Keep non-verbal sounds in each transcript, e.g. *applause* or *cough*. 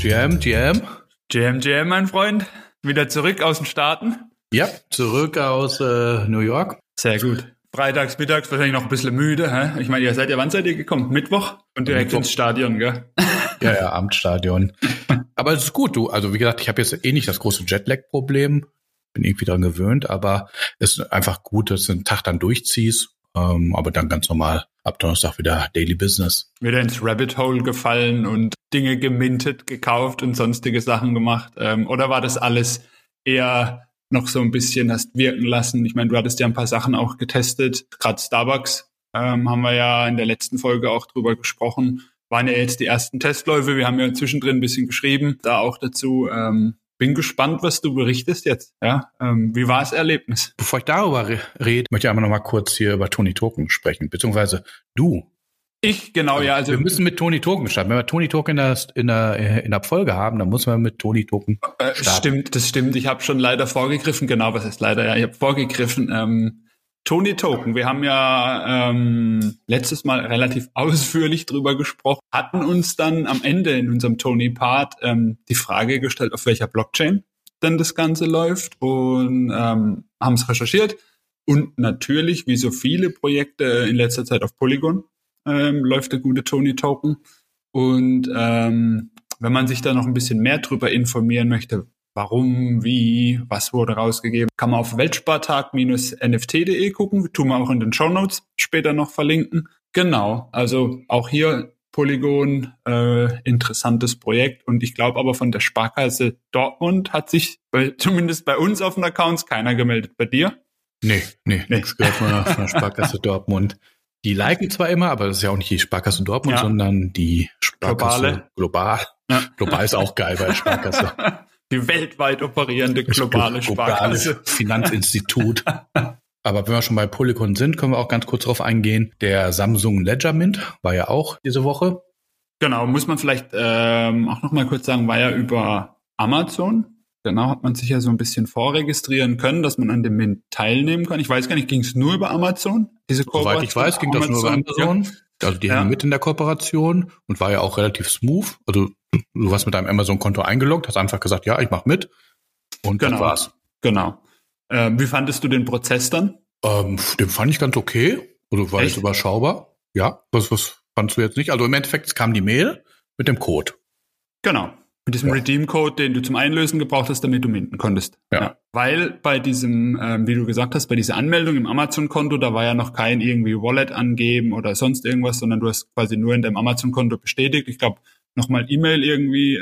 GM, GM. GM, GM, mein Freund. Wieder zurück aus den Staaten. Ja, zurück aus äh, New York. Sehr gut. Freitags, mittags wahrscheinlich noch ein bisschen müde. Hä? Ich meine, ihr seid ja, wann seid ihr gekommen? Mittwoch? Und direkt Mittwoch. ins Stadion, gell? *laughs* Ja, ja, Amtsstadion. aber es ist gut, du. Also wie gesagt, ich habe jetzt eh nicht das große Jetlag-Problem. Bin irgendwie dran gewöhnt, aber es ist einfach gut, dass du einen Tag dann durchziehst. Ähm, aber dann ganz normal ab Donnerstag wieder Daily Business. Wieder ins Rabbit Hole gefallen und Dinge gemintet, gekauft und sonstige Sachen gemacht. Ähm, oder war das alles eher noch so ein bisschen hast wirken lassen? Ich meine, du hattest ja ein paar Sachen auch getestet. Gerade Starbucks ähm, haben wir ja in der letzten Folge auch drüber gesprochen. Waren ja jetzt die ersten Testläufe. Wir haben ja zwischendrin ein bisschen geschrieben, da auch dazu. Ähm, bin gespannt, was du berichtest jetzt. Ja, ähm, wie war das Erlebnis? Bevor ich darüber re rede, möchte ich einmal noch mal kurz hier über Tony Token sprechen, beziehungsweise du. Ich, genau, ja. Also wir müssen mit Tony Token starten. Wenn wir Tony Token in der, in der, in der Folge haben, dann muss man mit Tony Token äh, starten. Stimmt, das stimmt. Ich habe schon leider vorgegriffen. Genau, was heißt leider? Ja, ich habe vorgegriffen. Ähm, Tony Token, wir haben ja ähm, letztes Mal relativ *laughs* ausführlich drüber gesprochen, hatten uns dann am Ende in unserem Tony-Part ähm, die Frage gestellt, auf welcher Blockchain denn das Ganze läuft und ähm, haben es recherchiert. Und natürlich, wie so viele Projekte in letzter Zeit auf Polygon, ähm, läuft der gute Tony Token. Und ähm, wenn man sich da noch ein bisschen mehr drüber informieren möchte, warum, wie, was wurde rausgegeben, kann man auf weltspartag-nft.de gucken. Tun wir auch in den Show Notes später noch verlinken. Genau, also auch hier Polygon, äh, interessantes Projekt. Und ich glaube aber von der Sparkasse Dortmund hat sich bei, *laughs* zumindest bei uns auf den Accounts keiner gemeldet. Bei dir? Nee, nee, nee. nichts gehört von der, von der Sparkasse *laughs* Dortmund. Die liken zwar immer, aber das ist ja auch nicht die Sparkasse Dortmund, ja. sondern die Sparkasse Globale. global. Ja. Global ist auch geil bei der Sparkasse. *laughs* Die weltweit operierende globale Sparkasse. Globale Finanzinstitut. *laughs* Aber wenn wir schon bei Polygon sind, können wir auch ganz kurz darauf eingehen. Der Samsung Ledger Mint war ja auch diese Woche. Genau, muss man vielleicht ähm, auch noch mal kurz sagen, war ja über Amazon. Genau, hat man sich ja so ein bisschen vorregistrieren können, dass man an dem Mint teilnehmen kann. Ich weiß gar nicht, ging es nur über Amazon? Diese Soweit ich weiß, ging das nur über Amazon. Ja. Also die Ja. hängen mit in der Kooperation und war ja auch relativ smooth. Also du warst mit deinem Amazon-Konto eingeloggt, hast einfach gesagt, ja, ich mach mit. Und Genau. das war's. Genau. Ähm, wie fandest du den Prozess dann? Ähm, den fand ich ganz okay. Also war Echt? jetzt überschaubar. Ja, was, was fandst du jetzt nicht? Also im Endeffekt es kam die Mail mit dem Code. Genau. Mit diesem Ja. Redeem-Code, den du zum Einlösen gebraucht hast, damit du minten konntest. Ja. Weil bei diesem, ähm, wie du gesagt hast, bei dieser Anmeldung im Amazon-Konto, da war ja noch kein irgendwie Wallet angeben oder sonst irgendwas, sondern du hast quasi nur in deinem Amazon-Konto bestätigt. Ich glaube, nochmal E-Mail irgendwie äh,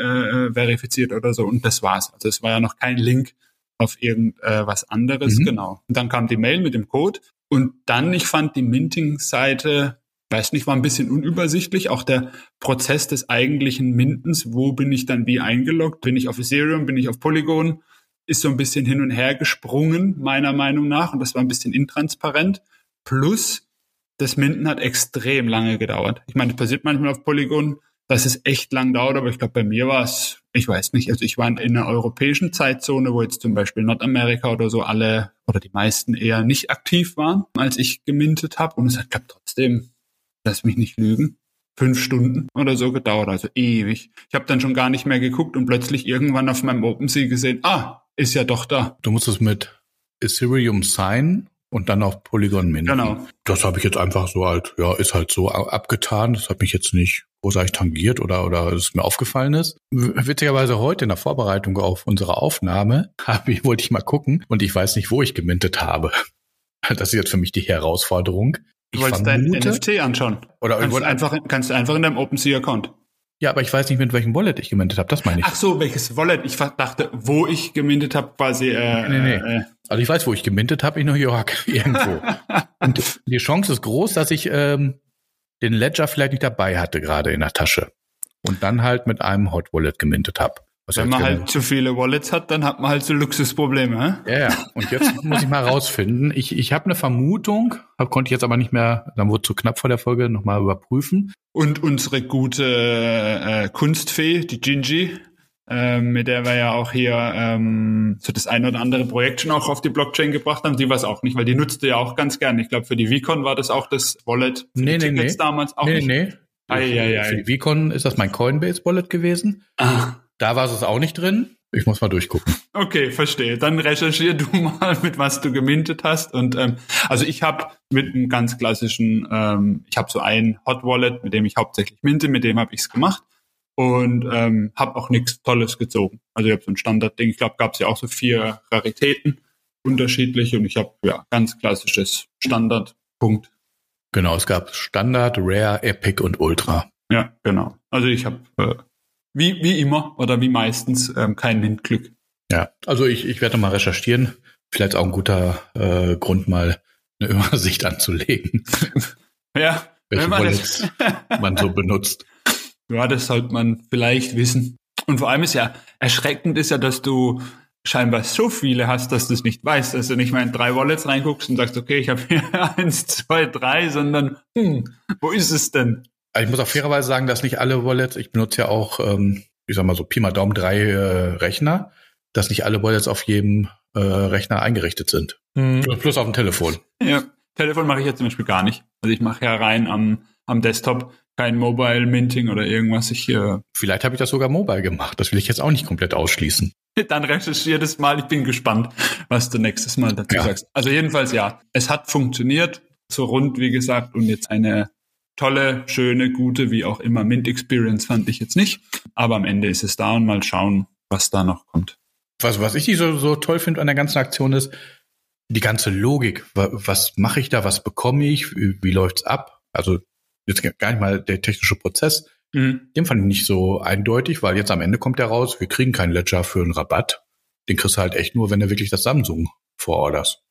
äh, verifiziert oder so und das war's. Also es war ja noch kein Link auf irgend äh, anderes, Mhm. genau. Und dann kam die Mail mit dem Code und dann, ich fand die Minting-Seite, weiß nicht, war ein bisschen unübersichtlich. Auch der Prozess des eigentlichen Mintens, wo bin ich dann wie eingeloggt? Bin ich auf Ethereum, bin ich auf Polygon? Ist so ein bisschen hin und her gesprungen, meiner Meinung nach. Und das war ein bisschen intransparent. Plus, das Minten hat extrem lange gedauert. Ich meine, das passiert manchmal auf Polygon, dass es echt lang dauert, aber ich glaube, bei mir war es, ich weiß nicht, also ich war in einer europäischen Zeitzone, wo jetzt zum Beispiel Nordamerika oder so alle oder die meisten eher nicht aktiv waren, als ich gemintet habe. Und es hat, glaube trotzdem, lass mich nicht lügen, fünf Stunden oder so gedauert, also ewig. Ich habe dann schon gar nicht mehr geguckt und plötzlich irgendwann auf meinem OpenSea gesehen, ah, ist ja doch da. Du musst es mit Ethereum sign und dann auf Polygon minden. Genau. Das habe ich jetzt einfach so halt, ja, ist halt so abgetan. Das hat mich jetzt nicht großartig tangiert oder, oder es mir aufgefallen ist. Witzigerweise heute in der Vorbereitung auf unsere Aufnahme *laughs* ich, wollte ich mal gucken und ich weiß nicht, wo ich gemintet habe. *laughs* Das ist jetzt für mich die Herausforderung. Du wolltest dein NFT anschauen. oder ich Kannst du wollte einfach, kannst du einfach in deinem OpenSea-Account. ja, aber ich weiß nicht, mit welchem Wallet ich gemintet habe. Das meine ich. Ach so, welches Wallet? Ich dachte, wo ich gemintet habe, quasi. Äh, Nee, nee. Äh, Also ich weiß, wo ich gemintet habe, in New York, *laughs* irgendwo. und die Chance ist groß, dass ich ähm, den Ledger vielleicht nicht dabei hatte, gerade in der Tasche. Und dann halt mit einem Hot Wallet gemintet habe. Was wenn man genau- halt zu viele Wallets hat, dann hat man halt so Luxusprobleme. Ja, ja. Und jetzt muss ich mal rausfinden. Ich, ich habe eine Vermutung, hab, konnte ich jetzt aber nicht mehr, dann wurde zu knapp vor der Folge, nochmal überprüfen. Und unsere gute äh, Kunstfee, die Gingy, ähm, mit der wir ja auch hier ähm, so das ein oder andere Projekt schon auch auf die Blockchain gebracht haben, die war es auch nicht, weil die nutzte ja auch ganz gern. Ich glaube, für die Vicon war das auch das Wallet. Für Nee, die nee, nee. damals auch nee, nicht. nee. Ei, ei, ei. Für die Vicon ist das mein Coinbase Wallet gewesen. Ah, Da war es auch nicht drin. Ich muss mal durchgucken. Okay, verstehe. Dann recherchier du *laughs* mal, mit was du gemintet hast. Und ähm, also ich habe mit einem ganz klassischen, ähm, ich habe so ein Hot Wallet, mit dem ich hauptsächlich minte, mit dem habe ich es gemacht und ähm, habe auch nichts Tolles gezogen. Also ich habe so ein Standardding. Ich glaube, gab es ja auch so vier Raritäten unterschiedliche und ich habe ja ganz klassisches Standardpunkt. Genau, es gab Standard, Rare, Epic und Ultra. Ja, genau. Also ich habe äh, wie, wie immer oder wie meistens ähm, kein Windglück. Ja, also ich, ich werde mal recherchieren. Vielleicht auch ein guter äh, Grund, mal eine *laughs* Übersicht anzulegen. *laughs* ja, welche man Wallets man so benutzt. *laughs* Ja, das sollte man vielleicht wissen. Und vor allem ist ja erschreckend ist ja, dass du scheinbar so viele hast, dass du es nicht weißt, dass du nicht mal in drei Wallets reinguckst und sagst, okay, ich habe hier eins, zwei, drei, sondern hm, wo ist es denn? Also ich muss auch fairerweise sagen, dass nicht alle Wallets, ich benutze ja auch, ähm, ich sag mal so Pi mal Daumen drei äh, Rechner, dass nicht alle Wallets auf jedem äh, Rechner eingerichtet sind. Mhm. Plus auf dem Telefon. Ja, Telefon mache ich jetzt zum Beispiel gar nicht. Also ich mache ja rein am, am Desktop kein Mobile Minting oder irgendwas. Ich, äh Vielleicht habe ich das sogar mobile gemacht. Das will ich jetzt auch nicht komplett ausschließen. *laughs* Dann recherchiere das mal. Ich bin gespannt, was du nächstes Mal dazu ja. sagst. Also jedenfalls ja, es hat funktioniert, so rund wie gesagt und jetzt eine tolle, schöne, gute, wie auch immer Mint Experience fand ich jetzt nicht. Aber am Ende ist es da und mal schauen, was da noch kommt. Was, was ich so, so toll finde an der ganzen Aktion ist, die ganze Logik. Was mache ich da? Was bekomme ich? Wie, wie läuft's ab? Also jetzt gar nicht mal der technische Prozess. Mhm. Den fand ich nicht so eindeutig, weil jetzt am Ende kommt der raus, wir kriegen keinen Ledger für einen Rabatt. Den kriegst du halt echt nur, wenn du wirklich das Samsung vororderst.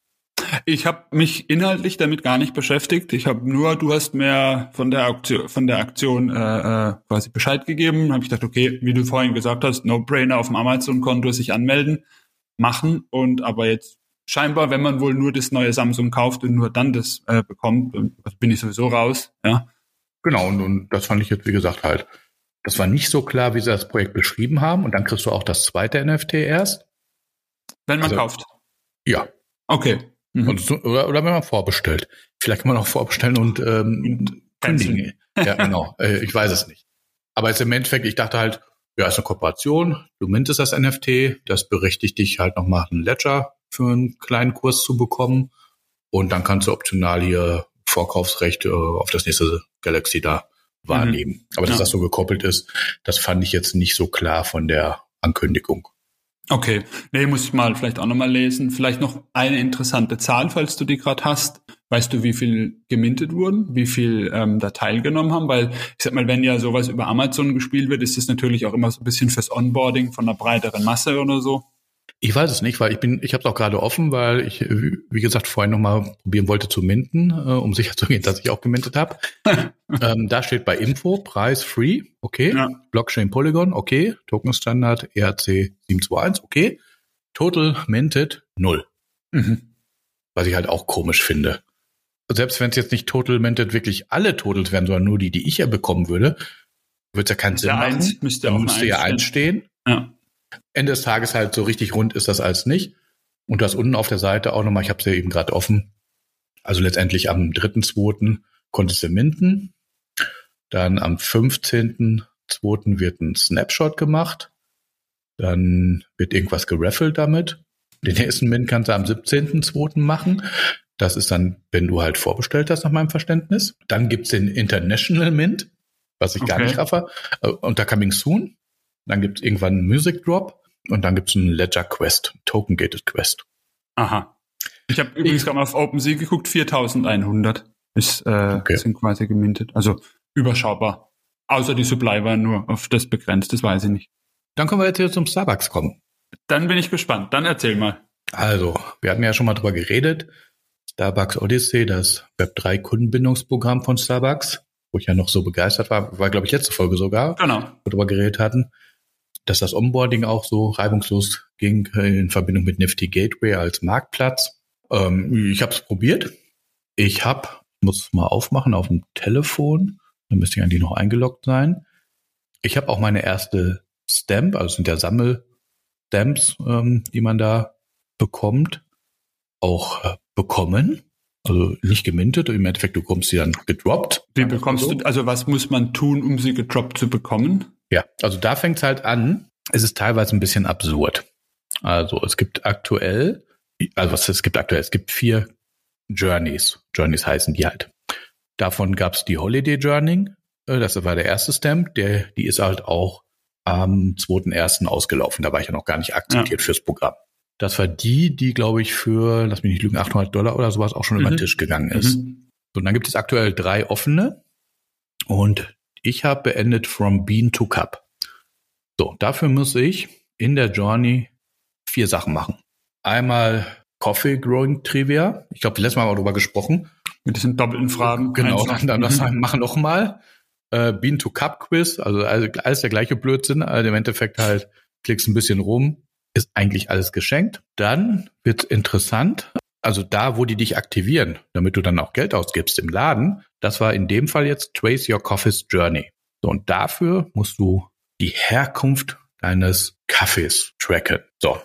Ich habe mich inhaltlich damit gar nicht beschäftigt. Ich habe nur, du hast mir von der Aktion, von der Aktion äh, äh, quasi Bescheid gegeben. Habe ich gedacht, okay, wie du vorhin gesagt hast, No-Brainer auf dem Amazon-Konto sich anmelden, machen und aber jetzt scheinbar, wenn man wohl nur das neue Samsung kauft und nur dann das äh, bekommt, bin ich sowieso raus. Ja. Genau und, und das fand ich jetzt wie gesagt halt. Das war nicht so klar, wie sie das Projekt beschrieben haben und dann kriegst du auch das zweite NFT erst. Wenn man also, kauft. Ja. Okay. Mhm. So, oder, oder wenn man vorbestellt. Vielleicht kann man auch vorbestellen und ähm, kündigen. Ja, genau. *laughs* äh, ich weiß es nicht. Aber jetzt im Endeffekt, ich dachte halt, ja, ist eine Kooperation, du mintest das NFT, das berechtigt dich halt nochmal einen Ledger für einen kleinen Kurs zu bekommen. Und dann kannst du optional hier Vorkaufsrecht äh, auf das nächste Galaxy da wahrnehmen. Mhm. Aber dass ja. das so gekoppelt ist, das fand ich jetzt nicht so klar von der Ankündigung. Okay, nee, muss ich mal vielleicht auch nochmal lesen. Vielleicht noch eine interessante Zahl, falls du die gerade hast. Weißt du, wie viel gemintet wurden, wie viel ähm, da teilgenommen haben? Weil ich sag mal, wenn ja sowas über Amazon gespielt wird, ist das natürlich auch immer so ein bisschen fürs Onboarding von einer breiteren Masse oder so. Ich weiß es nicht, weil ich bin, ich habe es auch gerade offen, weil ich, wie gesagt, vorhin nochmal probieren wollte zu minten, äh, um *laughs* sicher zu gehen, dass ich auch gemintet habe. *laughs* ähm, da steht bei Info Preis Free, okay. Ja. Blockchain Polygon, okay. Token Standard ERC 721, okay. Total minted null. Mhm. Was ich halt auch komisch finde. Selbst wenn es jetzt nicht Total minted wirklich alle Totals wären, sondern nur die, die ich ja bekommen würde, würde es ja keinen Sinn machen. Eins, müsste, müsste ja eins stehen. Ja. Ende des Tages halt so richtig rund ist das als nicht. Und das unten auf der Seite auch nochmal, ich habe es ja eben gerade offen. Also letztendlich am 3.2. konntest du minden. Dann am 15.2. wird ein Snapshot gemacht. Dann wird irgendwas geraffelt damit. Den nächsten Mint kannst du am 17.2. machen. Das ist dann, wenn du halt vorbestellt hast, nach meinem Verständnis. Dann gibt's den International Mint, was ich okay. gar nicht raffe. Äh, unter Coming Soon. Dann gibt es irgendwann einen Music Drop und dann gibt es einen Ledger Quest, Token Gated Quest. Aha. Ich habe übrigens gerade mal auf OpenSea geguckt, 4100 ist, äh, okay. sind quasi gemintet. Also überschaubar. Außer die Supply war nur auf das begrenzt, das weiß ich nicht. Dann können wir jetzt hier zum Starbucks kommen. Dann bin ich gespannt. Dann erzähl mal. Also, wir hatten ja schon mal drüber geredet. Starbucks Odyssey, das Web3 Kundenbindungsprogramm von Starbucks, wo ich ja noch so begeistert war, war glaube ich letzte Folge sogar, genau. wo wir drüber geredet hatten dass das Onboarding auch so reibungslos ging in Verbindung mit Nifty Gateway als Marktplatz. Ähm, ich habe es probiert. Ich habe, muss mal aufmachen auf dem Telefon, dann müsste ich eigentlich noch eingeloggt sein. Ich habe auch meine erste Stamp, also sind ja Sammelstamps, ähm, die man da bekommt, auch äh, bekommen. Also nicht gemintet, im Endeffekt du bekommst sie dann gedroppt. Wie bekommst du, also was muss man tun, um sie gedroppt zu bekommen? Ja, also da fängt's halt an. es ist teilweise ein bisschen absurd. Also es gibt aktuell, also was es gibt aktuell, es gibt vier Journeys. Journeys heißen die halt. Davon gab es die Holiday Journey, äh, das war der erste Stamp, der, die ist halt auch am 2.1. ausgelaufen. Da war ich ja noch gar nicht akzeptiert ja. fürs Programm. Das war die, die, glaube ich, für, lass mich nicht lügen, 800 Dollar oder sowas auch schon mhm. über den mhm. Tisch gegangen ist. Mhm. So, und dann gibt es aktuell drei offene. Und ich habe beendet From Bean to Cup. So, dafür muss ich in der Journey vier Sachen machen. Einmal Coffee Growing Trivia. Ich glaube, letztes Mal haben wir darüber gesprochen. Mit diesen doppelten Fragen. Genau, dann, dann das mhm. machen noch mal. Äh, Bean to Cup Quiz, also alles der gleiche Blödsinn. Also im Endeffekt halt klickst ein bisschen rum, ist eigentlich alles geschenkt. Dann wird interessant. Also da, wo die dich aktivieren, damit du dann auch Geld ausgibst im Laden, das war in dem Fall jetzt Trace Your Coffee's Journey. So, und dafür musst du die Herkunft deines Kaffees tracken. So,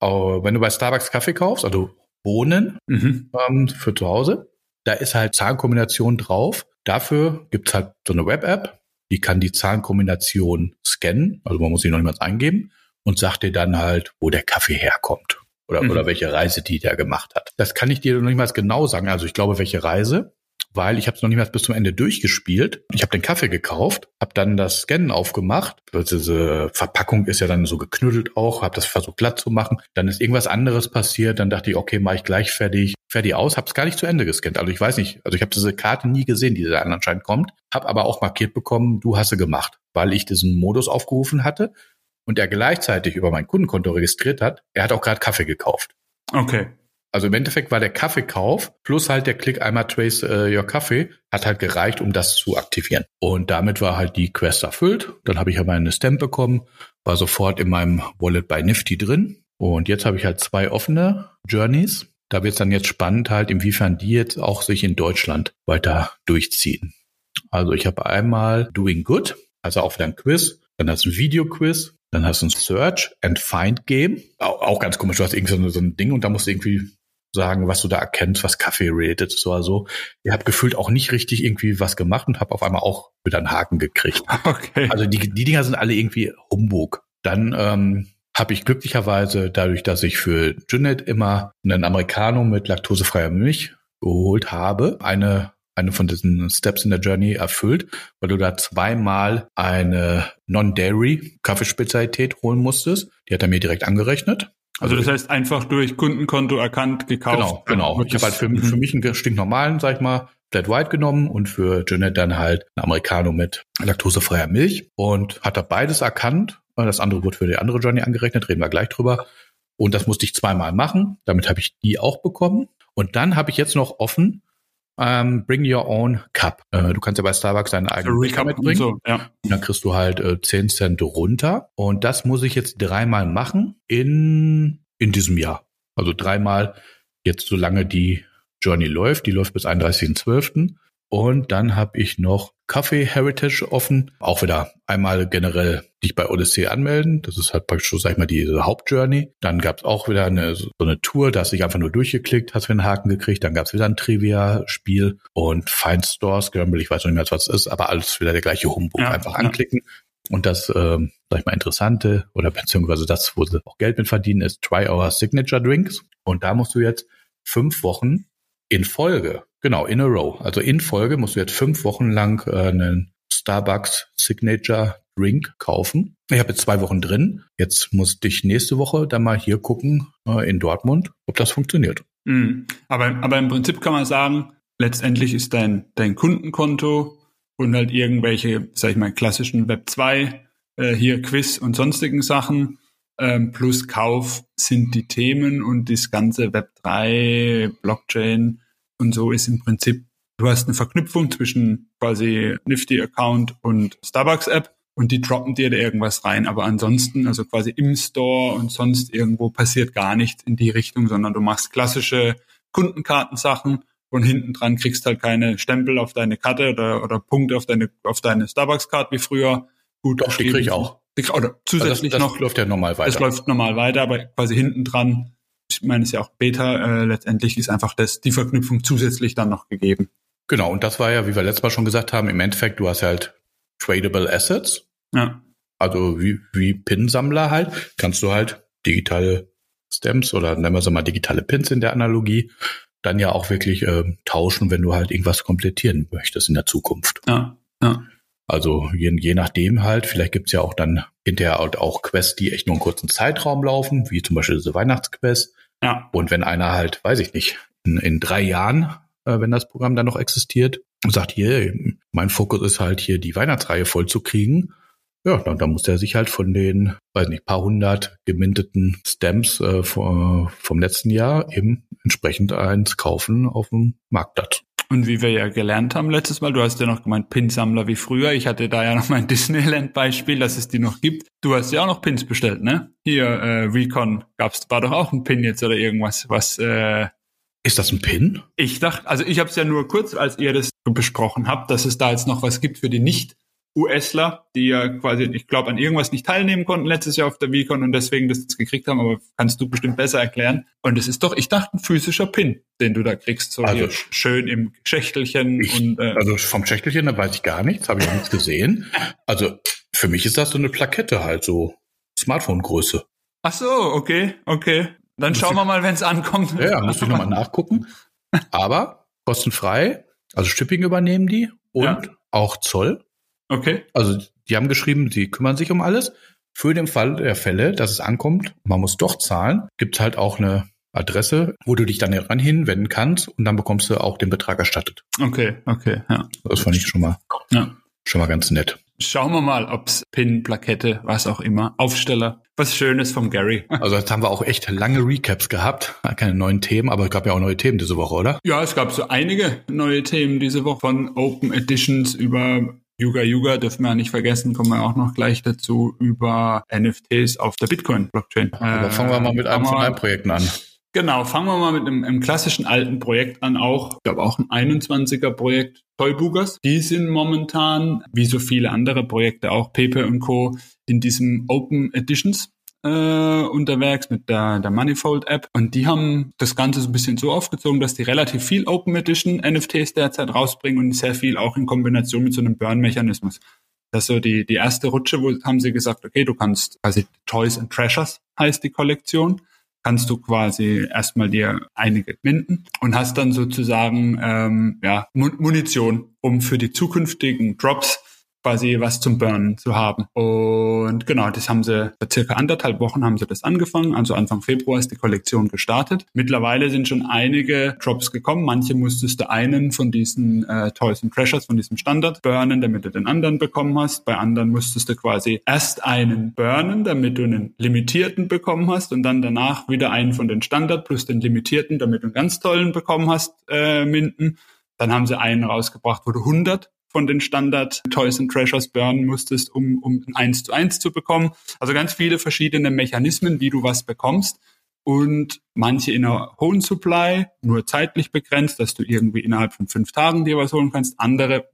wenn du bei Starbucks Kaffee kaufst, also Bohnen mhm. ähm, für zu Hause, da ist halt Zahlenkombination drauf. Dafür gibt's halt so eine Web-App, die kann die Zahlenkombination scannen, also man muss sie noch niemals eingeben und sagt dir dann halt, wo der Kaffee herkommt oder, mhm. oder welche Reise die der gemacht hat. Das kann ich dir noch niemals genau sagen. Also ich glaube, welche Reise weil ich habe es noch nicht mal bis zum Ende durchgespielt. Ich habe den Kaffee gekauft, habe dann das Scannen aufgemacht. Diese Verpackung ist ja dann so geknüttelt auch, habe das versucht glatt zu machen. Dann ist irgendwas anderes passiert. Dann dachte ich, okay, mache ich gleich fertig, fertig aus. Habe es gar nicht zu Ende gescannt. Also ich weiß nicht, also ich habe diese Karte nie gesehen, die da anscheinend kommt. Habe aber auch markiert bekommen, du hast sie gemacht, weil ich diesen Modus aufgerufen hatte und er gleichzeitig über mein Kundenkonto registriert hat. Er hat auch gerade Kaffee gekauft. Okay. Also im Endeffekt war der Kaffeekauf plus halt der Klick einmal Trace uh, Your Kaffee hat halt gereicht, um das zu aktivieren. Und damit war halt die Quest erfüllt. Dann habe ich aber eine Stamp bekommen, war sofort in meinem Wallet bei Nifty drin. Und jetzt habe ich halt zwei offene Journeys. Da wird es dann jetzt spannend halt, inwiefern die jetzt auch sich in Deutschland weiter durchziehen. Also ich habe einmal Doing Good, also auch wieder ein Quiz. Dann ein Video-Quiz, dann hast du ein Search and Find Game. Auch, ganz komisch, du hast irgendwie so ein Ding und da musst du irgendwie sagen, was du da erkennst, was Kaffee rated ist oder so. Ich habe gefühlt auch nicht richtig irgendwie was gemacht und habe auf einmal auch wieder einen Haken gekriegt. *laughs* Okay. Also die, die Dinger sind alle irgendwie Humbug. Dann ähm, habe ich glücklicherweise, dadurch, dass ich für Junet immer einen Americano mit laktosefreier Milch geholt habe, eine eine von diesen Steps in der Journey erfüllt, weil du da zweimal eine Non-Dairy Kaffeespezialität holen musstest. Die hat er mir direkt angerechnet. Also das heißt einfach durch Kundenkonto erkannt, gekauft. Genau, genau. Ich habe halt für, für mich einen stinknormalen, sag ich mal, Flat White genommen und für Jeanette dann halt ein Americano mit laktosefreier Milch und hat da beides erkannt. Das andere wurde für die andere Journey angerechnet, reden wir gleich drüber. Und das musste ich zweimal machen. Damit habe ich die auch bekommen. Und dann habe ich jetzt noch offen ähm, Bring Your Own Cup. Äh, du kannst ja bei Starbucks deinen eigenen Cup mitbringen. So, ja. Und dann kriegst du halt äh, 10 Cent runter. Und das muss ich jetzt dreimal machen in, in diesem Jahr. Also dreimal jetzt, solange die Journey läuft. Die läuft bis 31.12. Und dann habe ich noch Kaffee Heritage offen. Auch wieder einmal generell dich bei Odyssey anmelden. Das ist halt praktisch so, sag ich mal, diese Hauptjourney. Dann gab es auch wieder eine, so eine Tour, da hast du dich einfach nur durchgeklickt, hast wieder einen Haken gekriegt. Dann gab es wieder ein Trivia-Spiel und Find Store, Scramble, ich weiß noch nicht mehr, was es ist, aber alles wieder der gleiche Humbug. Ja, einfach anklicken. Und das, ähm, sag ich mal, Interessante oder beziehungsweise das, wo sie auch Geld mit verdienen, ist Try Our Signature Drinks. Und da musst du jetzt fünf Wochen in Folge Genau, in a row. Also in Folge musst du jetzt fünf Wochen lang äh, einen Starbucks Signature Drink kaufen. Ich habe jetzt zwei Wochen drin. Jetzt muss ich nächste Woche dann mal hier gucken äh, in Dortmund, ob das funktioniert. Mhm. Aber, aber im Prinzip kann man sagen, letztendlich ist dein, dein Kundenkonto und halt irgendwelche, sag ich mal, klassischen Web 2, äh, hier Quiz und sonstigen Sachen ähm, plus Kauf sind die Themen und das ganze Web 3, Blockchain und so ist im Prinzip, du hast eine Verknüpfung zwischen quasi Nifty-Account und Starbucks-App und die droppen dir da irgendwas rein. Aber ansonsten, also quasi im Store und sonst irgendwo passiert gar nichts in die Richtung, sondern du machst klassische Kundenkartensachen und hinten dran kriegst halt keine Stempel auf deine Karte oder, oder Punkte auf deine, auf deine Starbucks-Card wie früher. Gut, Doch, die krieg ich auch. Oder zusätzlich also das, das noch. läuft ja normal weiter. Das läuft normal weiter, aber quasi hinten dran ich meine, es ist ja auch Beta, äh, letztendlich ist einfach das, die Verknüpfung zusätzlich dann noch gegeben. Genau, und das war ja, wie wir letztes Mal schon gesagt haben, im Endeffekt, du hast halt tradable Assets. Ja. Also wie, wie Pin-Sammler halt, kannst du halt digitale Stamps oder nennen wir es mal digitale Pins in der Analogie, dann ja auch wirklich äh, tauschen, wenn du halt irgendwas komplettieren möchtest in der Zukunft. Ja, ja. Also je, je nachdem halt, vielleicht gibt's ja auch dann hinterher halt auch Quests, die echt nur einen kurzen Zeitraum laufen, wie zum Beispiel diese Weihnachtsquest. Ja. Und wenn einer halt, weiß ich nicht, in, in drei Jahren, äh, wenn das Programm dann noch existiert, sagt, hier, mein Fokus ist halt hier die Weihnachtsreihe voll zu kriegen, ja, dann, dann muss er sich halt von den, weiß nicht, paar hundert geminteten Stamps äh, vom letzten Jahr eben entsprechend eins kaufen auf dem Marktplatz. Und wie wir ja gelernt haben letztes Mal, du hast ja noch gemeint Pinsammler wie früher. Ich hatte da ja noch mein *laughs* Disneyland-Beispiel, dass es die noch gibt. Du hast ja auch noch Pins bestellt, ne? Hier, äh, Recon gab's, war doch auch ein Pin jetzt oder irgendwas, was äh, Ist das ein Pin? ich dachte, also ich habe es ja nur kurz, als ihr das besprochen habt, dass es da jetzt noch was gibt für die nicht USler, die ja quasi, ich glaube, an irgendwas nicht teilnehmen konnten letztes Jahr auf der VCon und deswegen das jetzt gekriegt haben, aber kannst du bestimmt besser erklären. Und es ist doch, ich dachte, ein physischer Pin, den du da kriegst, so Also- schön im Schächtelchen Ich, und äh, also vom Schächtelchen, da weiß ich gar nichts, habe ich noch nichts gesehen. Also für mich ist das so eine Plakette halt, so Smartphone-Größe. ach so, okay, okay. Dann Muss schauen wir mal, wenn es ankommt. Ja, muss ich nochmal nachgucken. Aber kostenfrei, also Shipping übernehmen die und Ja. auch Zoll. Okay, Also die haben geschrieben, sie kümmern sich um alles. Für den Fall der Fälle, dass es ankommt, man muss doch zahlen, gibt halt auch eine Adresse, wo du dich dann ran hinwenden kannst und dann bekommst du auch den Betrag erstattet. okay, okay, ja. Das fand ich schon mal, ja. schon mal ganz nett. Schauen wir mal, ob's Pin, Plakette, was auch immer, Aufsteller, was Schönes vom Gary. *laughs* Also jetzt haben wir auch echt lange Recaps gehabt, keine neuen Themen, aber es gab ja auch neue Themen diese Woche, oder? Ja, es gab so einige neue Themen diese Woche von Open Editions über Yuga Yuga, dürfen wir ja nicht vergessen, kommen wir auch noch gleich dazu, über NFTs auf der Bitcoin-Blockchain. Aber fangen wir mal mit einem von deinen Projekten an. Genau, fangen wir mal mit einem, einem klassischen alten Projekt an, auch, ich glaube auch ein 21er Projekt, Toyboogers. Die sind momentan, wie so viele andere Projekte, auch Pepe und Co., in diesem Open Editions äh, unterwegs mit der, der Manifold App. Und die haben das Ganze so ein bisschen so aufgezogen, dass die relativ viel Open Edition NFTs derzeit rausbringen und sehr viel auch in Kombination mit so einem Burn-Mechanismus. Das ist so die, die erste Rutsche, wo haben sie gesagt, okay, du kannst quasi Toys and Treasures heißt die Kollektion kannst du quasi erstmal dir einige minden und hast dann sozusagen ähm, ja, Mu- Munition, um für die zukünftigen Drops quasi was zum Burnen zu haben. Und genau, das haben sie vor circa anderthalb Wochen haben sie das angefangen. Also Anfang Februar ist die Kollektion gestartet. Mittlerweile sind schon einige Drops gekommen. Manche musstest du einen von diesen äh, Toys and Treasures, von diesem Standard burnen, damit du den anderen bekommen hast. Bei anderen musstest du quasi erst einen burnen, damit du einen limitierten bekommen hast und dann danach wieder einen von den Standard plus den limitierten, damit du einen ganz tollen bekommen hast, äh, minden. Dann haben sie einen rausgebracht, wo du 100 von den Standard Toys and Treasures burnen musstest, um, um ein 1 zu 1 zu bekommen. Also ganz viele verschiedene Mechanismen, wie du was bekommst. Und manche in einer hohen Supply, nur zeitlich begrenzt, dass du irgendwie innerhalb von fünf Tagen dir was holen kannst. Andere,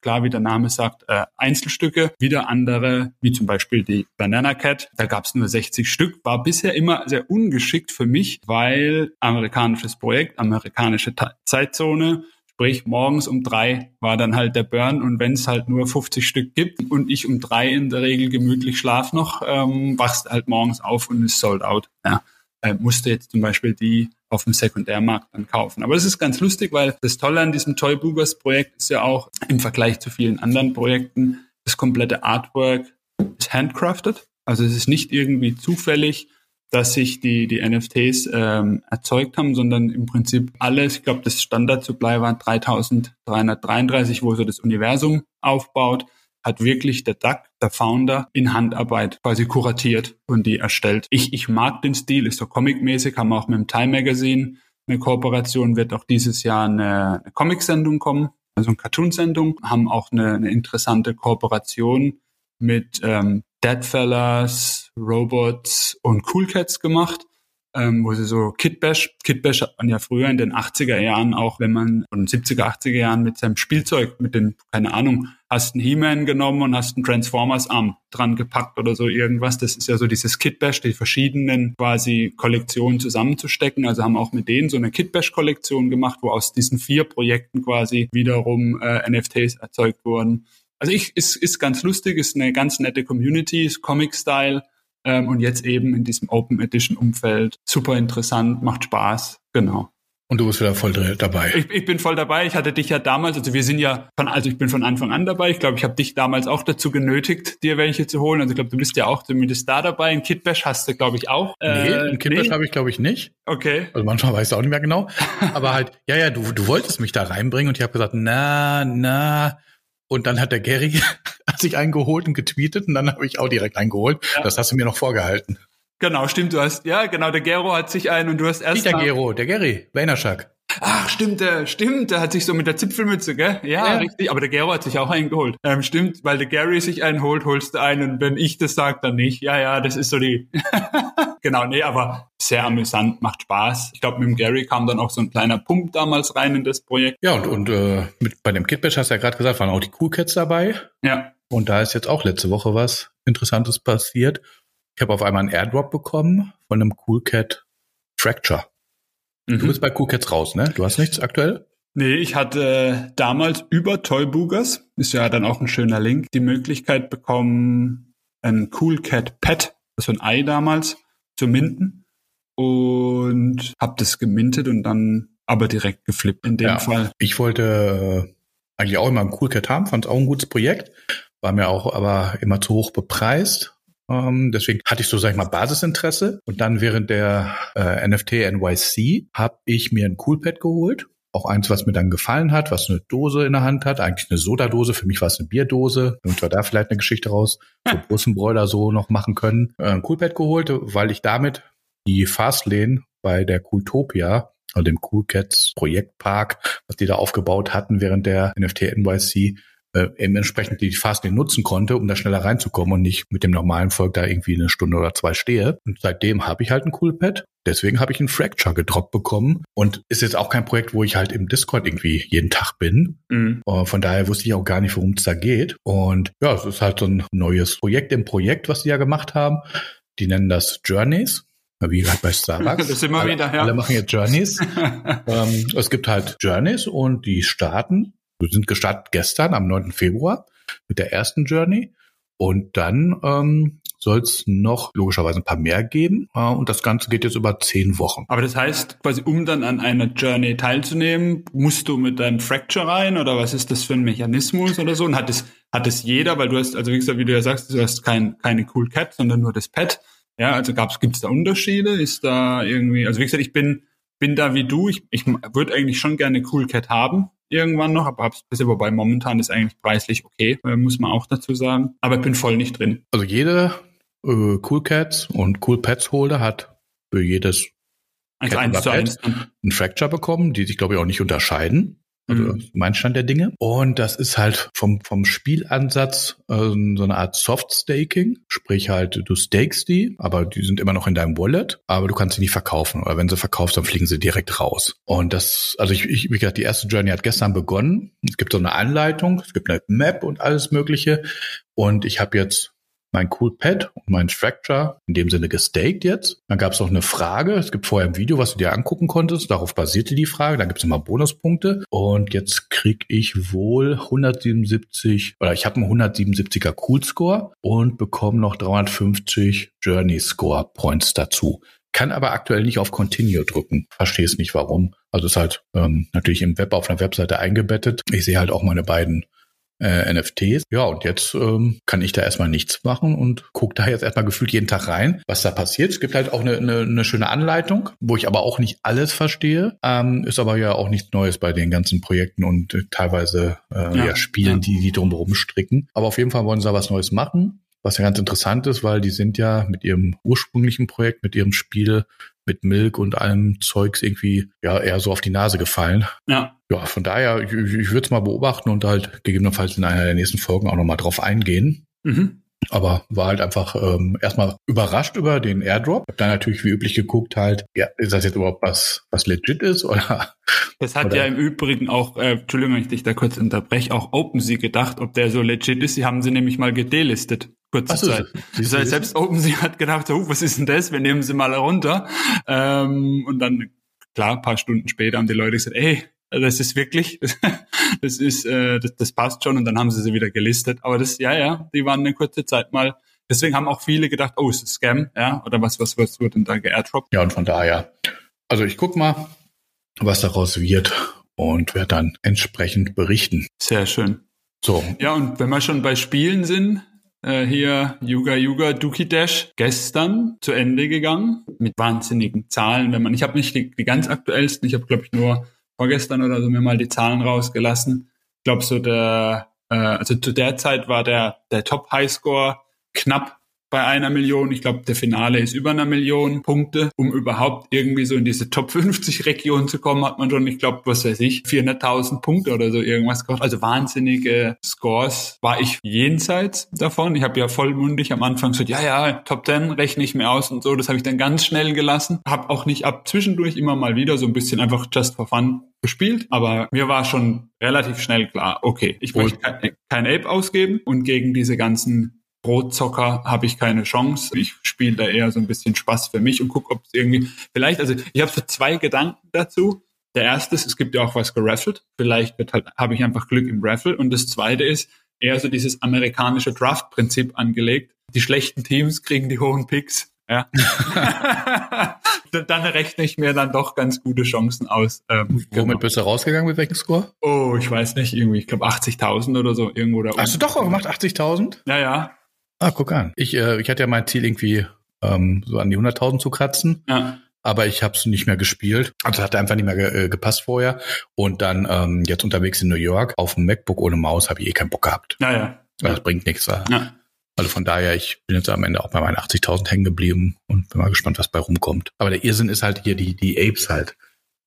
klar, wie der Name sagt, äh, Einzelstücke. Wieder andere, wie zum Beispiel die Banana Cat, da gab es nur 60 Stück. War bisher immer sehr ungeschickt für mich, weil amerikanisches Projekt, amerikanische Ta Zeitzone, Sprich, morgens um drei war dann halt der Burn und wenn es halt nur 50 Stück gibt und ich um drei in der Regel gemütlich schlaf noch, ähm, wachst halt morgens auf und ist sold out. Ja. Äh, musste jetzt zum Beispiel die auf dem Sekundärmarkt dann kaufen. Aber das ist ganz lustig, weil das Tolle an diesem Toy Boogers Projekt ist ja auch im Vergleich zu vielen anderen Projekten, das komplette Artwork ist handcrafted. Also es ist nicht irgendwie zufällig, dass sich die, die NFTs ähm, erzeugt haben, sondern im Prinzip alles, ich glaube, das Standard-Supply war 3333, wo so das Universum aufbaut, hat wirklich der Duck, der Founder, in Handarbeit quasi kuratiert und die erstellt. Ich, ich mag den Stil, ist so comic-mäßig, haben wir auch mit dem Time Magazine eine Kooperation, wird auch dieses Jahr eine, eine Comic-Sendung kommen, also eine Cartoon-Sendung, haben auch eine, eine interessante Kooperation mit ähm, Deadfellas, Robots und Cool Cats gemacht, ähm, wo sie so Kid Bash, Kid Bash hat man ja früher in den 80er Jahren auch, wenn man, und 70er, 80er Jahren mit seinem Spielzeug, mit den, keine Ahnung, hast einen He-Man genommen und hast einen Transformers-Arm dran gepackt oder so irgendwas. Das ist ja so dieses Kid Bash, die verschiedenen quasi Kollektionen zusammenzustecken. Also haben auch mit denen so eine Kid Bash-Kollektion gemacht, wo aus diesen vier Projekten quasi wiederum äh, NFTs erzeugt wurden. Also ich, ist, ist ganz lustig, ist eine ganz nette Community, ist Comic-Style ähm, und jetzt eben in diesem Open Edition Umfeld super interessant, macht Spaß, genau. Und du bist wieder voll dabei. Ich, ich bin voll dabei. Ich hatte dich ja damals, also wir sind ja von, also ich bin von Anfang an dabei. Ich glaube, ich habe dich damals auch dazu genötigt, dir welche zu holen. Also ich glaube, du bist ja auch zumindest da dabei. Ein Kitbash hast du, glaube ich, auch. Nee, äh, ein Kitbash nee. habe ich, glaube ich, nicht. Okay. Also manchmal weißt du auch nicht mehr genau. *laughs* Aber halt, ja, ja, du, du wolltest mich da reinbringen und ich habe gesagt, na, na. Und dann hat der Gary *laughs* sich eingeholt und getweetet und dann habe ich auch direkt eingeholt. Ja. Das hast du mir noch vorgehalten. Genau, stimmt. Du hast, ja, genau, der Gero hat sich ein und du hast erst. Nicht der Gero, der Gary, Vaynerchuk. Ach, stimmt, der, stimmt, der hat sich so mit der Zipfelmütze, gell? Ja, ja. richtig. Aber der Gero hat sich auch einen geholt. Ähm, stimmt, weil der Gary sich einen holt, holst du einen. Und wenn ich das sage, dann nicht. Ja, ja, das ist so die. *laughs* genau, nee, aber sehr amüsant, macht Spaß. Ich glaube, mit dem Gary kam dann auch so ein kleiner Pump damals rein in das Projekt. Ja, und, und äh, mit, bei dem Kitbash hast du ja gerade gesagt, waren auch die Cool Cats dabei. Ja. Und da ist jetzt auch letzte Woche was Interessantes passiert. Ich habe auf einmal einen Airdrop bekommen von einem Cool Cat Fracture. Mhm. Du bist bei Cool Cats raus, ne? Du hast nichts aktuell? Nee, ich hatte damals über Toyboogers, ist ja dann auch ein schöner Link, die Möglichkeit bekommen, ein Cool Cat Pet, also ein Ei damals, zu minden. Und hab das gemintet und dann aber direkt geflippt in dem ja, Fall. Ich wollte äh, eigentlich auch immer ein Cool Cat haben, fand es auch ein gutes Projekt, war mir auch aber immer zu hoch bepreist ähm, deswegen hatte ich so, sag ich mal, Basisinteresse. Und dann während der äh, NFT NYC habe ich mir ein Coolpad geholt. Auch eins, was mir dann gefallen hat, was eine Dose in der Hand hat. Eigentlich eine Sodadose. Für mich war es eine Bierdose. Und wir da vielleicht eine Geschichte raus. So Brussenbräuler so noch machen können. Äh, ein Coolpad geholt, weil ich damit die Fastlane bei der Cooltopia also dem Cool Cats Projektpark, was die da aufgebaut hatten während der NFT NYC, äh, eben entsprechend die Fastlane nutzen konnte, um da schneller reinzukommen und nicht mit dem normalen Volk da irgendwie eine Stunde oder zwei stehe. Und seitdem habe ich halt ein Coolpad. Deswegen habe ich einen Fracture gedroppt bekommen und ist jetzt auch kein Projekt, wo ich halt im Discord irgendwie jeden Tag bin. Mhm. Uh, von daher wusste ich auch gar nicht, worum es da geht. Und ja, es ist halt so ein neues Projekt im Projekt, was die ja gemacht haben. Die nennen das Journeys wie halt bei Starbucks. *laughs* Das wir alle, wieder, ja. Alle machen jetzt Journeys. *laughs* ähm, es gibt halt Journeys und die starten wir sind gestartet gestern am 9. Februar mit der ersten Journey. Und dann ähm, soll es noch logischerweise ein paar mehr geben. Äh, und das Ganze geht jetzt über zehn Wochen. Aber das heißt, quasi um dann an einer Journey teilzunehmen, musst du mit deinem Fracture rein oder was ist das für ein Mechanismus oder so? Und hat es, hat es jeder, weil du hast, also wie gesagt, wie du ja sagst, du hast kein, keine Cool Cat, sondern nur das Pad. Ja, also gab's, gibt's da Unterschiede? Ist da irgendwie, also wie gesagt, ich bin, bin da wie du. Ich, ich würde eigentlich schon gerne Cool Cat haben irgendwann noch, aber hab's bisher, wobei momentan ist eigentlich preislich okay, äh, muss man auch dazu sagen. Aber ich bin voll nicht drin. Also jede äh, Cool Cats und Cool Pets Holder hat für jedes also eins zu eins. ein Fracture bekommen, die sich glaube ich auch nicht unterscheiden. Also mhm. mein Stand der Dinge. Und das ist halt vom, vom Spielansatz äh, so eine Art Soft-Staking. Sprich halt, du stakest die, aber die sind immer noch in deinem Wallet, aber du kannst sie nicht verkaufen. Oder wenn sie verkaufst, dann fliegen sie direkt raus. Und das, also ich, ich wie gesagt, die erste Journey hat gestern begonnen. Es gibt so eine Anleitung, es gibt eine Map und alles Mögliche. Und ich habe jetzt mein Cool Pad und mein Structure in dem Sinne gestaked jetzt. Dann gab es noch eine Frage. Es gibt vorher ein Video, was du dir angucken konntest. Darauf basierte die Frage. Dann gibt es nochmal Bonuspunkte. Und jetzt krieg ich wohl 177 oder ich habe einen 177er Cool Score und bekomme noch 350 Journey Score Points dazu. Kann aber aktuell nicht auf Continue drücken. Verstehe es nicht warum. Also ist halt ähm, natürlich im Web auf einer Webseite eingebettet. Ich sehe halt auch meine beiden äh, NFTs. Ja, und jetzt ähm, kann ich da erstmal nichts machen und gucke da jetzt erstmal gefühlt jeden Tag rein, was da passiert. Es gibt halt auch eine, eine, eine schöne Anleitung, wo ich aber auch nicht alles verstehe. Ähm, ist aber ja auch nichts Neues bei den ganzen Projekten und äh, teilweise äh, ja, ja, Spielen, ja. die die drumherum stricken. Aber auf jeden Fall wollen sie da was Neues machen. Was ja ganz interessant ist, weil die sind ja mit ihrem ursprünglichen Projekt, mit ihrem Spiel mit Milk und allem Zeugs irgendwie ja eher so auf die Nase gefallen. Ja. Ja, von daher, ich, ich würde es mal beobachten und halt gegebenenfalls in einer der nächsten Folgen auch nochmal drauf eingehen. Mhm. Aber war halt einfach ähm, erstmal überrascht über den Airdrop. Hab dann natürlich wie üblich geguckt halt, ja, ist das jetzt überhaupt was, was legit ist *laughs* oder? Das hat oder? ja im Übrigen auch, äh, Entschuldigung, wenn ich dich da kurz unterbreche, auch OpenSea gedacht, ob der so legit ist. Sie haben sie nämlich mal gedelistet kurze so, Zeit. Das heißt, selbst OpenSea hat gedacht, oh, was ist denn das? Wir nehmen sie mal runter. Ähm, und dann, klar, paar Stunden später haben die Leute gesagt, ey, das ist wirklich, *laughs* das ist, äh, das, das passt schon und dann haben sie sie wieder gelistet. Aber das, ja, ja, die waren eine kurze Zeit mal. Deswegen haben auch viele gedacht, oh, ist das Scam, ja, oder was, was, was wird denn da geairdroppt? Ja, und von daher, also ich guck mal, was daraus wird und werde dann entsprechend berichten. Sehr schön. So. Ja, und wenn wir schon bei Spielen sind, äh, hier Yuga Yuga Duki Dash gestern zu Ende gegangen mit wahnsinnigen Zahlen. Wenn man, ich habe nicht die, die ganz aktuellsten, ich habe glaube ich nur vorgestern oder so mir mal die Zahlen rausgelassen. Ich glaube so der, äh, also zu der Zeit war der der Top Highscore knapp bei einer Million. Ich glaube, der Finale ist über einer Million Punkte. Um überhaupt irgendwie so in diese Top 50 Region zu kommen, hat man schon, ich glaube, was weiß ich, 400.000 Punkte oder so irgendwas gemacht. Also wahnsinnige Scores war ich jenseits davon. Ich habe ja vollmundig am Anfang gesagt, ja, ja, Top 10 rechne ich mir aus und so. Das habe ich dann ganz schnell gelassen. Habe auch nicht ab zwischendurch immer mal wieder so ein bisschen einfach just for fun gespielt, aber mir war schon relativ schnell klar, okay, ich möchte kein, kein Ape ausgeben und gegen diese ganzen Brotzocker habe ich keine Chance. Ich spiele da eher so ein bisschen Spaß für mich und gucke, ob es irgendwie vielleicht, also ich habe so zwei Gedanken dazu. Der erste ist, es gibt ja auch was geraffelt. Vielleicht wird halt, habe ich einfach Glück im Raffle. Und das zweite ist eher so dieses amerikanische Draft-Prinzip angelegt. Die schlechten Teams kriegen die hohen Picks. Ja. *laughs* dann rechne ich mir dann doch ganz gute Chancen aus. Ähm, Womit genau. bist du rausgegangen mit welchem Score? Oh, ich weiß nicht, irgendwie, ich glaube 80.000 oder so, irgendwo da. Hast du doch auch gemacht, 80.000? Ja, ja. Ah, guck an. Ich, äh, ich hatte ja mein Ziel irgendwie ähm, so an die 100.000 zu kratzen. Ja. Aber ich habe es nicht mehr gespielt. Also hat einfach nicht mehr ge äh, gepasst vorher. Und dann ähm, jetzt unterwegs in New York auf dem MacBook ohne Maus habe ich eh keinen Bock gehabt. Ja, ja. Das ja. bringt nichts. Ja. Also von daher, ich bin jetzt am Ende auch bei meinen 80.000 hängen geblieben und bin mal gespannt, was bei rumkommt. Aber der Irrsinn ist halt hier die, die Apes halt.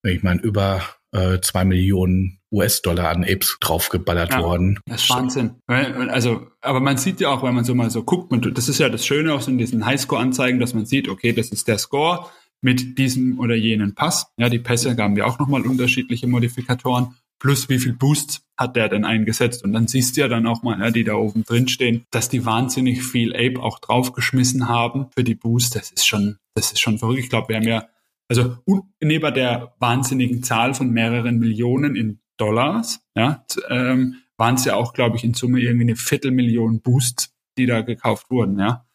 Ich meine, über äh, zwei Millionen US-Dollar an Apes draufgeballert ja, worden. Das ist Wahnsinn. Also, aber man sieht ja auch, wenn man so mal so guckt, man, das ist ja das Schöne auch so in diesen Highscore-Anzeigen, dass man sieht, okay, das ist der Score mit diesem oder jenen Pass. Ja, die Pässe gaben ja auch nochmal unterschiedliche Modifikatoren. Plus wie viel Boosts hat der denn eingesetzt? Und dann siehst du ja dann auch mal, ja, die da oben drin stehen, dass die wahnsinnig viel Ape auch draufgeschmissen haben für die Boosts. Das ist schon, das ist schon verrückt. Ich glaube, wir haben ja also neben der wahnsinnigen Zahl von mehreren Millionen in Dollars, ja, ähm, waren es ja auch, glaube ich, in Summe irgendwie eine Viertelmillion Boosts, die da gekauft wurden, ja.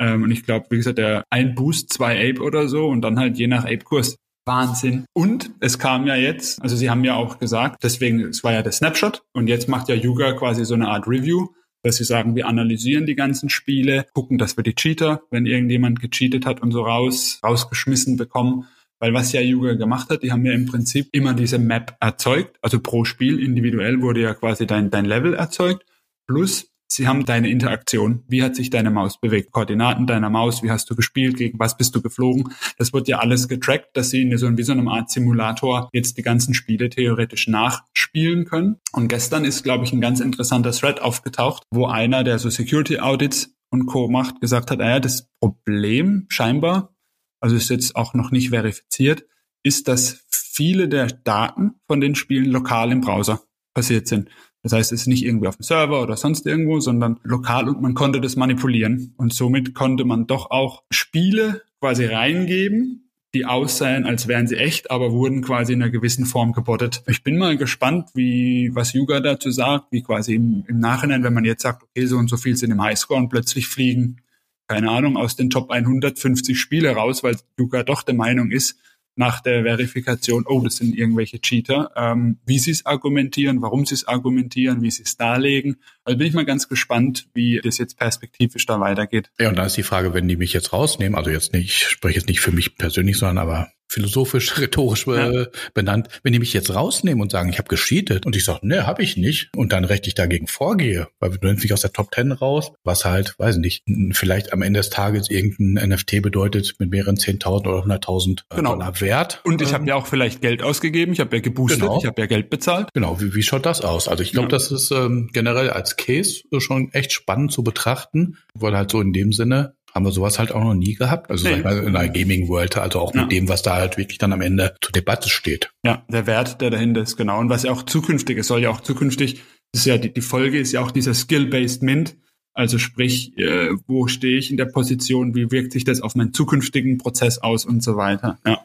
Ähm, und ich glaube, wie gesagt, der ein Boost, zwei Ape oder so und dann halt je nach Ape-Kurs. Wahnsinn. Und es kam ja jetzt, also sie haben ja auch gesagt, deswegen, es war ja der Snapshot und jetzt macht ja Yuga quasi so eine Art Review, dass sie sagen, wir analysieren die ganzen Spiele, gucken, dass wir die Cheater, wenn irgendjemand gecheatet hat und so raus, rausgeschmissen bekommen weil was ja Yuga gemacht hat, die haben ja im Prinzip immer diese Map erzeugt. Also pro Spiel individuell wurde ja quasi dein, dein Level erzeugt. Plus sie haben deine Interaktion. Wie hat sich deine Maus bewegt? Koordinaten deiner Maus. Wie hast du gespielt? Gegen was bist du geflogen? Das wird ja alles getrackt, dass sie in so, wie so einem Art Simulator jetzt die ganzen Spiele theoretisch nachspielen können. Und gestern ist, glaube ich, ein ganz interessanter Thread aufgetaucht, wo einer, der so Security Audits und Co. macht, gesagt hat, ah ja, das Problem scheinbar also ist jetzt auch noch nicht verifiziert, ist, dass viele der Daten von den Spielen lokal im Browser passiert sind. Das heißt, es ist nicht irgendwie auf dem Server oder sonst irgendwo, sondern lokal und man konnte das manipulieren. Und somit konnte man doch auch Spiele quasi reingeben, die aussehen, als wären sie echt, aber wurden quasi in einer gewissen Form gebottet. Ich bin mal gespannt, wie, was Yuga dazu sagt, wie quasi im, im Nachhinein, wenn man jetzt sagt, okay, so und so viel sind im Highscore und plötzlich fliegen keine Ahnung, aus den Top 150 Spiele raus, weil Luca doch der Meinung ist, nach der Verifikation, oh, das sind irgendwelche Cheater, ähm, wie sie es argumentieren, warum sie es argumentieren, wie sie es darlegen. Also bin ich mal ganz gespannt, wie das jetzt perspektivisch da weitergeht. Ja, und da ist die Frage, wenn die mich jetzt rausnehmen, also jetzt nicht, ich spreche jetzt nicht für mich persönlich, sondern aber philosophisch, *laughs* rhetorisch ja. benannt, wenn die mich jetzt rausnehmen und sagen, ich habe gescheatet und ich sage, ne, habe ich nicht und dann rechtlich dagegen vorgehe, weil du nimmst mich aus der Top Ten raus, was halt, weiß nicht, vielleicht am Ende des Tages irgendein NFT bedeutet mit mehreren 10.000 oder 100.000 genau. Dollar Wert. Und ich habe ja auch vielleicht Geld ausgegeben, ich habe ja geboostet, genau. ich habe ja Geld bezahlt. Genau, wie, wie schaut das aus? Also ich glaube, ja. das ist ähm, generell als Case schon echt spannend zu betrachten, weil halt so in dem Sinne haben wir sowas halt auch noch nie gehabt. Also nee. in der Gaming World, also auch ja. mit dem, was da halt wirklich dann am Ende zur Debatte steht. Ja, der Wert, der dahinter ist, genau. Und was ja auch zukünftig, es soll ja auch zukünftig, ist ja die, die Folge ist ja auch dieser Skill-Based Mint. Also sprich, äh, wo stehe ich in der Position, wie wirkt sich das auf meinen zukünftigen Prozess aus und so weiter. Ja.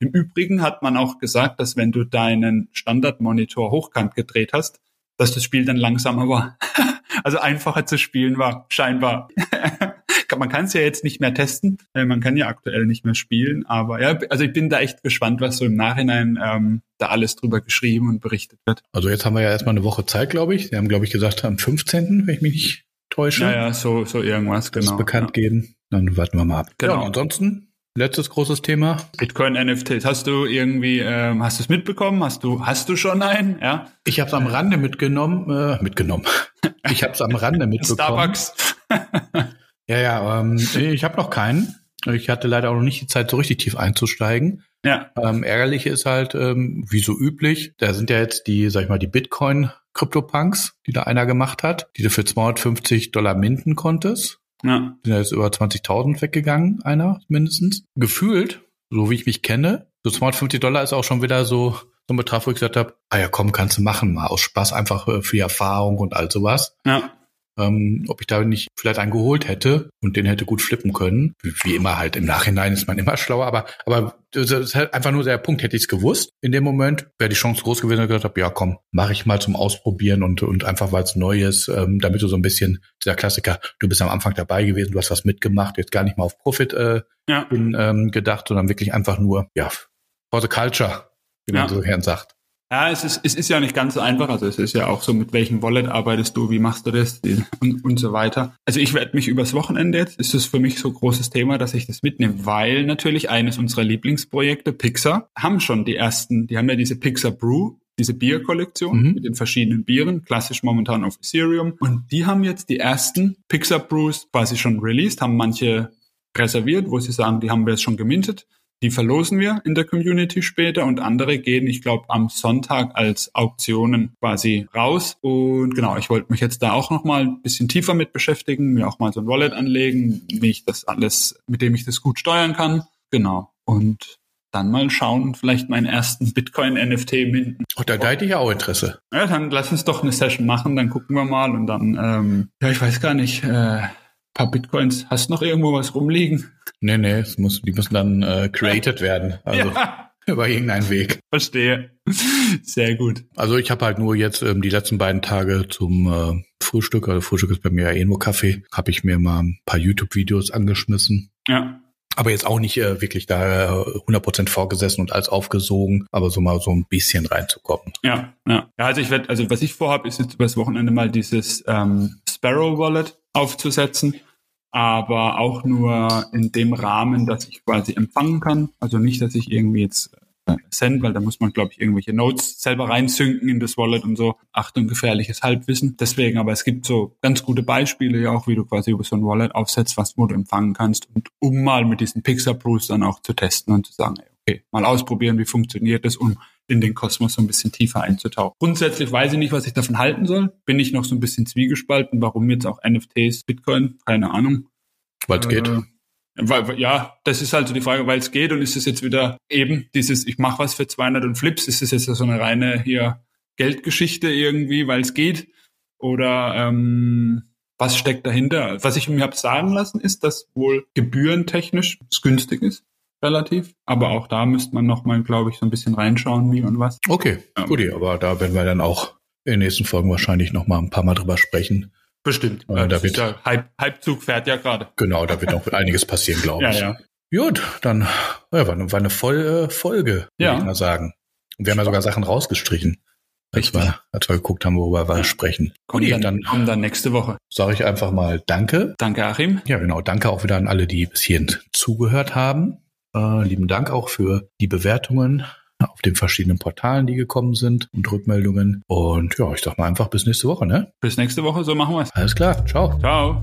Im Übrigen hat man auch gesagt, dass wenn du deinen Standardmonitor hochkant gedreht hast, dass das Spiel dann langsamer war. *laughs* also einfacher zu spielen war, scheinbar. *laughs* man kann es ja jetzt nicht mehr testen, äh, man kann ja aktuell nicht mehr spielen, aber ja, also ich bin da echt gespannt, was so im Nachhinein ähm, da alles drüber geschrieben und berichtet wird. Also jetzt haben wir ja erstmal eine Woche Zeit, glaube ich. Sie haben, glaube ich, gesagt, am 15., wenn ich mich nicht täusche. Ja, ja, so, so irgendwas, genau. Das bekannt ja. geben. Dann warten wir mal ab. Genau. Ja, ansonsten Letztes großes Thema. Bitcoin NFTs. Hast du irgendwie, ähm, hast du es mitbekommen? Hast du, hast du schon einen? Ja. Ich habe es am Rande mitgenommen, äh, mitgenommen. *laughs* Ich habe es am Rande mitbekommen. Starbucks. *laughs* ja, ja. Ähm, ich habe noch keinen. Ich hatte leider auch noch nicht die Zeit, so richtig tief einzusteigen. Ja. Ähm, ärgerlich ist halt, ähm, wie so üblich, da sind ja jetzt die, sag ich mal, die Bitcoin Krypto-Punks, die da einer gemacht hat, die du für 250 Dollar minden konntest. Ja. Sind ja jetzt über 20.000 weggegangen, einer mindestens. Gefühlt, so wie ich mich kenne, so 250 Dollar ist auch schon wieder so, so ein Betrag, wo ich gesagt habe, ah ja, komm, kannst du machen, mal aus Spaß einfach äh, für die Erfahrung und all sowas. Ja ähm, ob ich da nicht vielleicht einen geholt hätte und den hätte gut flippen können. Wie, wie immer halt im Nachhinein ist man immer schlauer, aber aber das ist halt einfach nur der Punkt. Hätte ich es gewusst, in dem Moment wäre die Chance groß gewesen, dass ich gesagt habe, ja komm, mache ich mal zum Ausprobieren und und einfach weil es neu ist, ähm, damit du so ein bisschen dieser Klassiker, du bist am Anfang dabei gewesen, du hast was mitgemacht, jetzt gar nicht mal auf Profit äh, ja. bin, ähm, gedacht, sondern wirklich einfach nur ja for the culture, wie man ja. so gern sagt. Ja, es ist, es ist ja nicht ganz so einfach. Also es ist ja auch so, mit welchem Wallet arbeitest du, wie machst du das und, und so weiter. Also ich werde mich übers Wochenende jetzt, ist das für mich so großes Thema, dass ich das mitnehme, weil natürlich eines unserer Lieblingsprojekte, Pixar, haben schon die ersten, die haben ja diese Pixar Brew, diese Bierkollektion mhm. mit den verschiedenen Bieren, klassisch momentan auf Ethereum. Und die haben jetzt die ersten Pixar Brews quasi schon released, haben manche reserviert, wo sie sagen, die haben wir jetzt schon gemintet. Die verlosen wir in der Community später und andere gehen, ich glaube, am Sonntag als Auktionen quasi raus. Und genau, ich wollte mich jetzt da auch noch mal ein bisschen tiefer mit beschäftigen, mir auch mal so ein Wallet anlegen, wie ich das alles, mit dem ich das gut steuern kann. Genau. Und dann mal schauen vielleicht meinen ersten Bitcoin-NFT minden. Oh, da, da hätte ich auch Interesse. Ja, dann lass uns doch eine Session machen, dann gucken wir mal und dann, ähm, ja, ich weiß gar nicht, äh, paar Bitcoins. Hast du noch irgendwo was rumliegen? Nee, nee, es muss, die müssen dann äh, created *laughs* werden. Also ja. über irgendeinen Weg. Verstehe. Sehr gut. Also ich habe halt nur jetzt ähm, die letzten beiden Tage zum äh, Frühstück, also Frühstück ist bei mir ja eh nur Kaffee, habe ich mir mal ein paar YouTube-Videos angeschmissen. Ja. Aber jetzt auch nicht äh, wirklich da äh, 100% vorgesessen und alles aufgesogen, aber so mal so ein bisschen reinzukommen. Ja, ja. Ja, also ich werde, also was ich vorhabe, ist jetzt übers Wochenende mal dieses ähm, Sparrow Wallet aufzusetzen, aber auch nur in dem Rahmen, dass ich quasi empfangen kann. Also nicht, dass ich irgendwie jetzt send, weil da muss man, glaube ich, irgendwelche Notes selber reinsynken in das Wallet und so. Achtung, gefährliches Halbwissen. Deswegen, aber es gibt so ganz gute Beispiele ja auch, wie du quasi über so ein Wallet aufsetzt, was wo du empfangen kannst und um mal mit diesen Pixar Pros dann auch zu testen und zu sagen, okay, mal ausprobieren, wie funktioniert das, um in den Kosmos so ein bisschen tiefer einzutauchen. Grundsätzlich weiß ich nicht, was ich davon halten soll. Bin ich noch so ein bisschen zwiegespalten, warum jetzt auch NFTs, Bitcoin, keine Ahnung. Weil es äh, geht. Weil, ja, das ist halt so die Frage, weil es geht und ist es jetzt wieder eben dieses, ich mache was für 200 und Flips, ist es jetzt so eine reine hier Geldgeschichte irgendwie, weil es geht? Oder ähm, was steckt dahinter? Was ich mir habe sagen lassen, ist, dass wohl gebührentechnisch es günstig ist relativ. Aber auch da müsste man nochmal, glaube ich, so ein bisschen reinschauen, wie und was. Okay, ähm, gut, aber da werden wir dann auch in den nächsten Folgen wahrscheinlich nochmal ein paar Mal drüber sprechen. Bestimmt. Äh, da wird, ja, Halb, Halbzug fährt ja gerade. Genau, da wird noch *laughs* einiges passieren, glaube ich. Ja, ja. Gut, dann ja, war, war eine volle Folge, ja. würde ich mal sagen. Und wir haben ja sogar Sachen rausgestrichen. Als wir, als wir geguckt haben, worüber wir sprechen. Gut, dann, dann kommen dann nächste Woche. Sage ich einfach mal Danke. Danke, Achim. Ja, genau. Danke auch wieder an alle, die bis hierhin zugehört haben. Äh, lieben Dank auch für die Bewertungen auf den verschiedenen Portalen, die gekommen sind und Rückmeldungen. Und ja, ich sag mal einfach bis nächste Woche, ne? Bis nächste Woche, so machen wir es. Alles klar, ciao. Ciao.